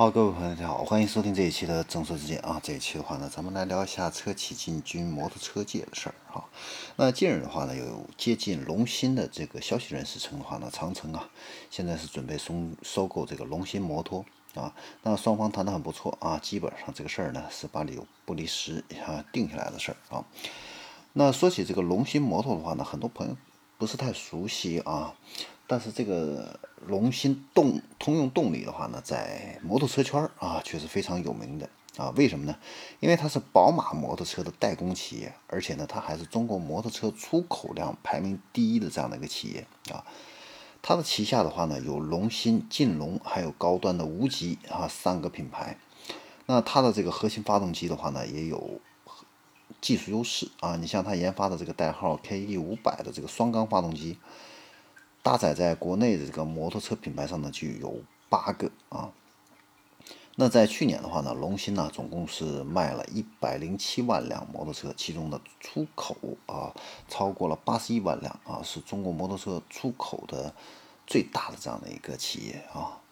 好，各位朋友，大家好，欢迎收听这一期的正说之见啊。这一期的话呢，咱们来聊一下车企进军摩托车界的事儿啊。那近日的话呢，有接近龙芯的这个消息人士称的话呢，长城啊，现在是准备收收购这个龙芯摩托啊。那双方谈得很不错啊，基本上这个事儿呢是八九不离十啊定下来的事儿啊。那说起这个龙芯摩托的话呢，很多朋友不是太熟悉啊。但是这个龙芯动通用动力的话呢，在摩托车圈儿啊，却是非常有名的啊。为什么呢？因为它是宝马摩托车的代工企业，而且呢，它还是中国摩托车出口量排名第一的这样的一个企业啊。它的旗下的话呢，有龙芯、劲龙，还有高端的无极啊三个品牌。那它的这个核心发动机的话呢，也有技术优势啊。你像它研发的这个代号 KE 五百的这个双缸发动机。搭载在国内的这个摩托车品牌上呢，就有八个啊。那在去年的话呢，龙芯呢总共是卖了一百零七万辆摩托车，其中的出口啊超过了八十一万辆啊，是中国摩托车出口的最大的这样的一个企业啊。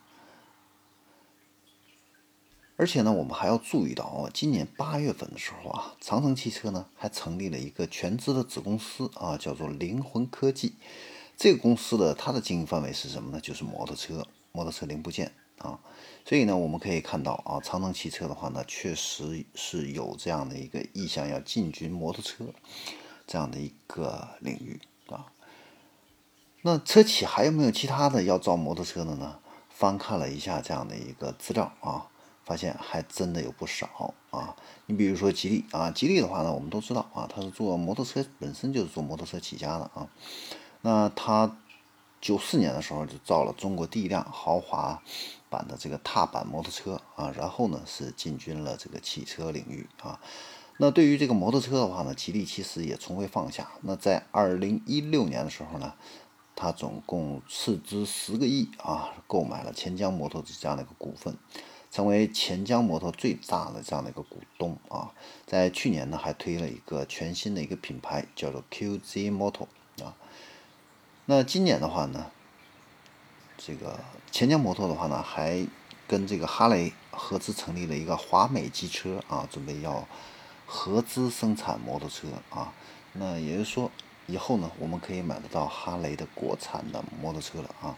而且呢，我们还要注意到啊，今年八月份的时候啊，长城汽车呢还成立了一个全资的子公司啊，叫做灵魂科技。这个公司的它的经营范围是什么呢？就是摩托车、摩托车零部件啊。所以呢，我们可以看到啊，长城汽车的话呢，确实是有这样的一个意向，要进军摩托车这样的一个领域啊。那车企还有没有其他的要造摩托车的呢？翻看了一下这样的一个资料啊，发现还真的有不少啊。你比如说吉利啊，吉利的话呢，我们都知道啊，它是做摩托车，本身就是做摩托车起家的啊。那他九四年的时候就造了中国第一辆豪华版的这个踏板摩托车啊，然后呢是进军了这个汽车领域啊。那对于这个摩托车的话呢，吉利其实也从未放下。那在二零一六年的时候呢，他总共斥资十个亿啊，购买了钱江摩托这样的一个股份，成为钱江摩托最大的这样的一个股东啊。在去年呢，还推了一个全新的一个品牌，叫做 QZMOTO 啊。那今年的话呢，这个钱江摩托的话呢，还跟这个哈雷合资成立了一个华美机车啊，准备要合资生产摩托车啊。那也就是说，以后呢，我们可以买得到哈雷的国产的摩托车了啊。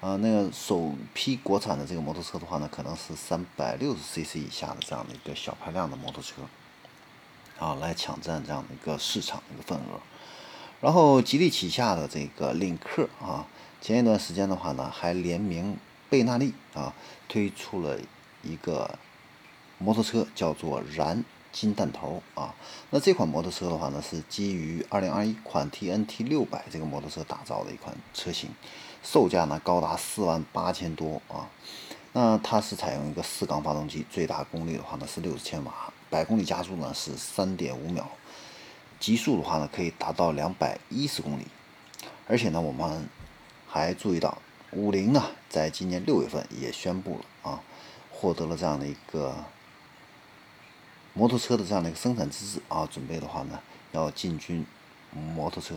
啊，那个首批国产的这个摩托车的话呢，可能是三百六十 cc 以下的这样的一个小排量的摩托车啊，来抢占这样的一个市场的一个份额。然后，吉利旗下的这个领克啊，前一段时间的话呢，还联名贝纳利啊，推出了一个摩托车，叫做燃金弹头啊。那这款摩托车的话呢，是基于2021款 TNT 600这个摩托车打造的一款车型，售价呢高达四万八千多啊。那它是采用一个四缸发动机，最大功率的话呢是六十千瓦，百公里加速呢是三点五秒。极速的话呢，可以达到两百一十公里，而且呢，我们还注意到，五菱呢，在今年六月份也宣布了啊，获得了这样的一个摩托车的这样的一个生产资质啊，准备的话呢，要进军摩托车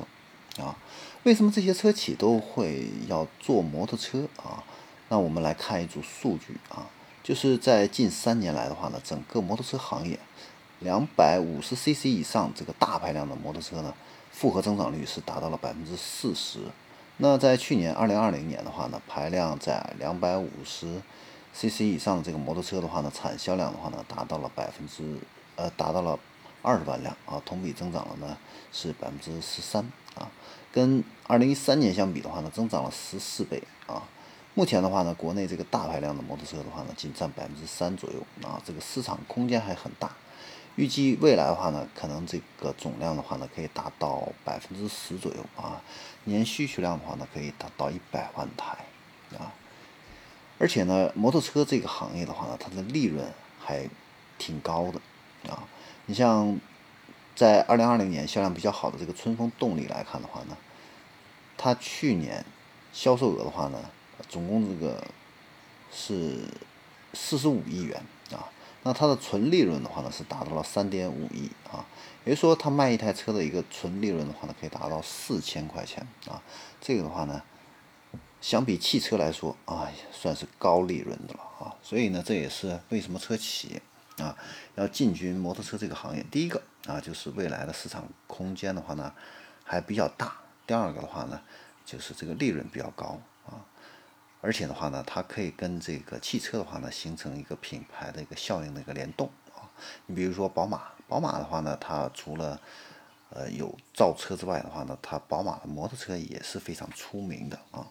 啊。为什么这些车企都会要做摩托车啊？那我们来看一组数据啊，就是在近三年来的话呢，整个摩托车行业。两百五十 cc 以上这个大排量的摩托车呢，复合增长率是达到了百分之四十。那在去年二零二零年的话呢，排量在两百五十 cc 以上的这个摩托车的话呢，产销量的话呢，达到了百分之呃达到了二十万辆啊，同比增长了呢是百分之十三啊，跟二零一三年相比的话呢，增长了十四倍啊。目前的话呢，国内这个大排量的摩托车的话呢，仅占百分之三左右啊，这个市场空间还很大。预计未来的话呢，可能这个总量的话呢，可以达到百分之十左右啊，年需求量的话呢，可以达到一百万台啊。而且呢，摩托车这个行业的话呢，它的利润还挺高的啊。你像在二零二零年销量比较好的这个春风动力来看的话呢，它去年销售额的话呢，总共这个是四十五亿元啊。那它的纯利润的话呢，是达到了三点五亿啊，也就是说，它卖一台车的一个纯利润的话呢，可以达到四千块钱啊。这个的话呢，相比汽车来说啊，算是高利润的了啊。所以呢，这也是为什么车企啊要进军摩托车这个行业。第一个啊，就是未来的市场空间的话呢还比较大；第二个的话呢，就是这个利润比较高。而且的话呢，它可以跟这个汽车的话呢形成一个品牌的一个效应的一个联动啊。你比如说宝马，宝马的话呢，它除了呃有造车之外的话呢，它宝马的摩托车也是非常出名的啊。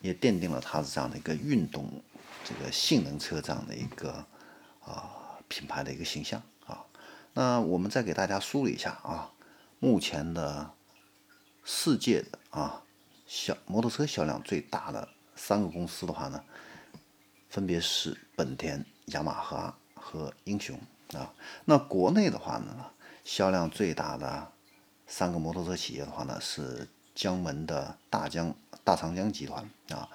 也奠定了它这样的一个运动、这个性能车这样的一个啊品牌的一个形象啊。那我们再给大家梳理一下啊，目前的世界的啊销摩托车销量最大的三个公司的话呢，分别是本田、雅马哈和英雄啊。那国内的话呢，销量最大的三个摩托车企业的话呢是。江门的大江大长江集团啊，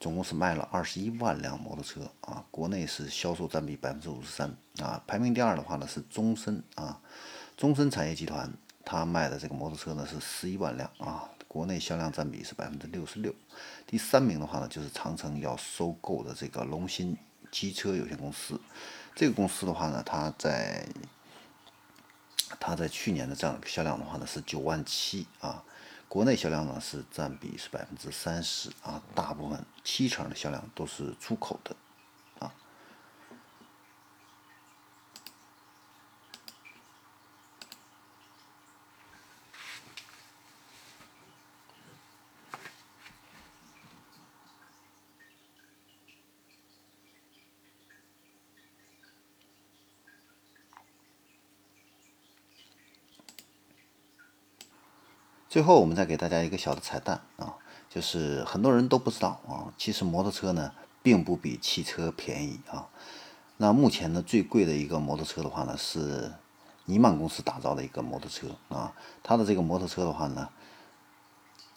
总共是卖了二十一万辆摩托车啊，国内是销售占比百分之五十三啊。排名第二的话呢是中森啊，中森产业集团，它卖的这个摩托车呢是十一万辆啊，国内销量占比是百分之六十六。第三名的话呢就是长城要收购的这个龙鑫机车有限公司，这个公司的话呢，它在它在去年的这样的销量的话呢是九万七啊。国内销量呢是占比是百分之三十啊，大部分七成的销量都是出口的。最后，我们再给大家一个小的彩蛋啊，就是很多人都不知道啊，其实摩托车呢并不比汽车便宜啊。那目前呢最贵的一个摩托车的话呢是尼曼公司打造的一个摩托车啊，它的这个摩托车的话呢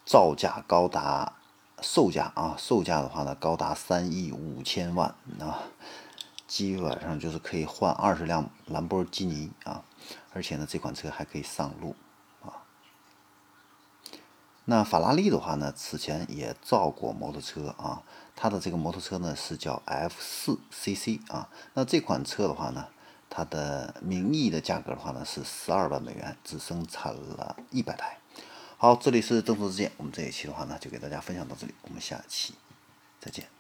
造价高达售价啊，售价的话呢高达三亿五千万啊，基本上就是可以换二十辆兰博基尼啊，而且呢这款车还可以上路。那法拉利的话呢，此前也造过摩托车啊，它的这个摩托车呢是叫 F 四 CC 啊。那这款车的话呢，它的名义的价格的话呢是十二万美元，只生产了一百台。好，这里是正说之见，我们这一期的话呢就给大家分享到这里，我们下期再见。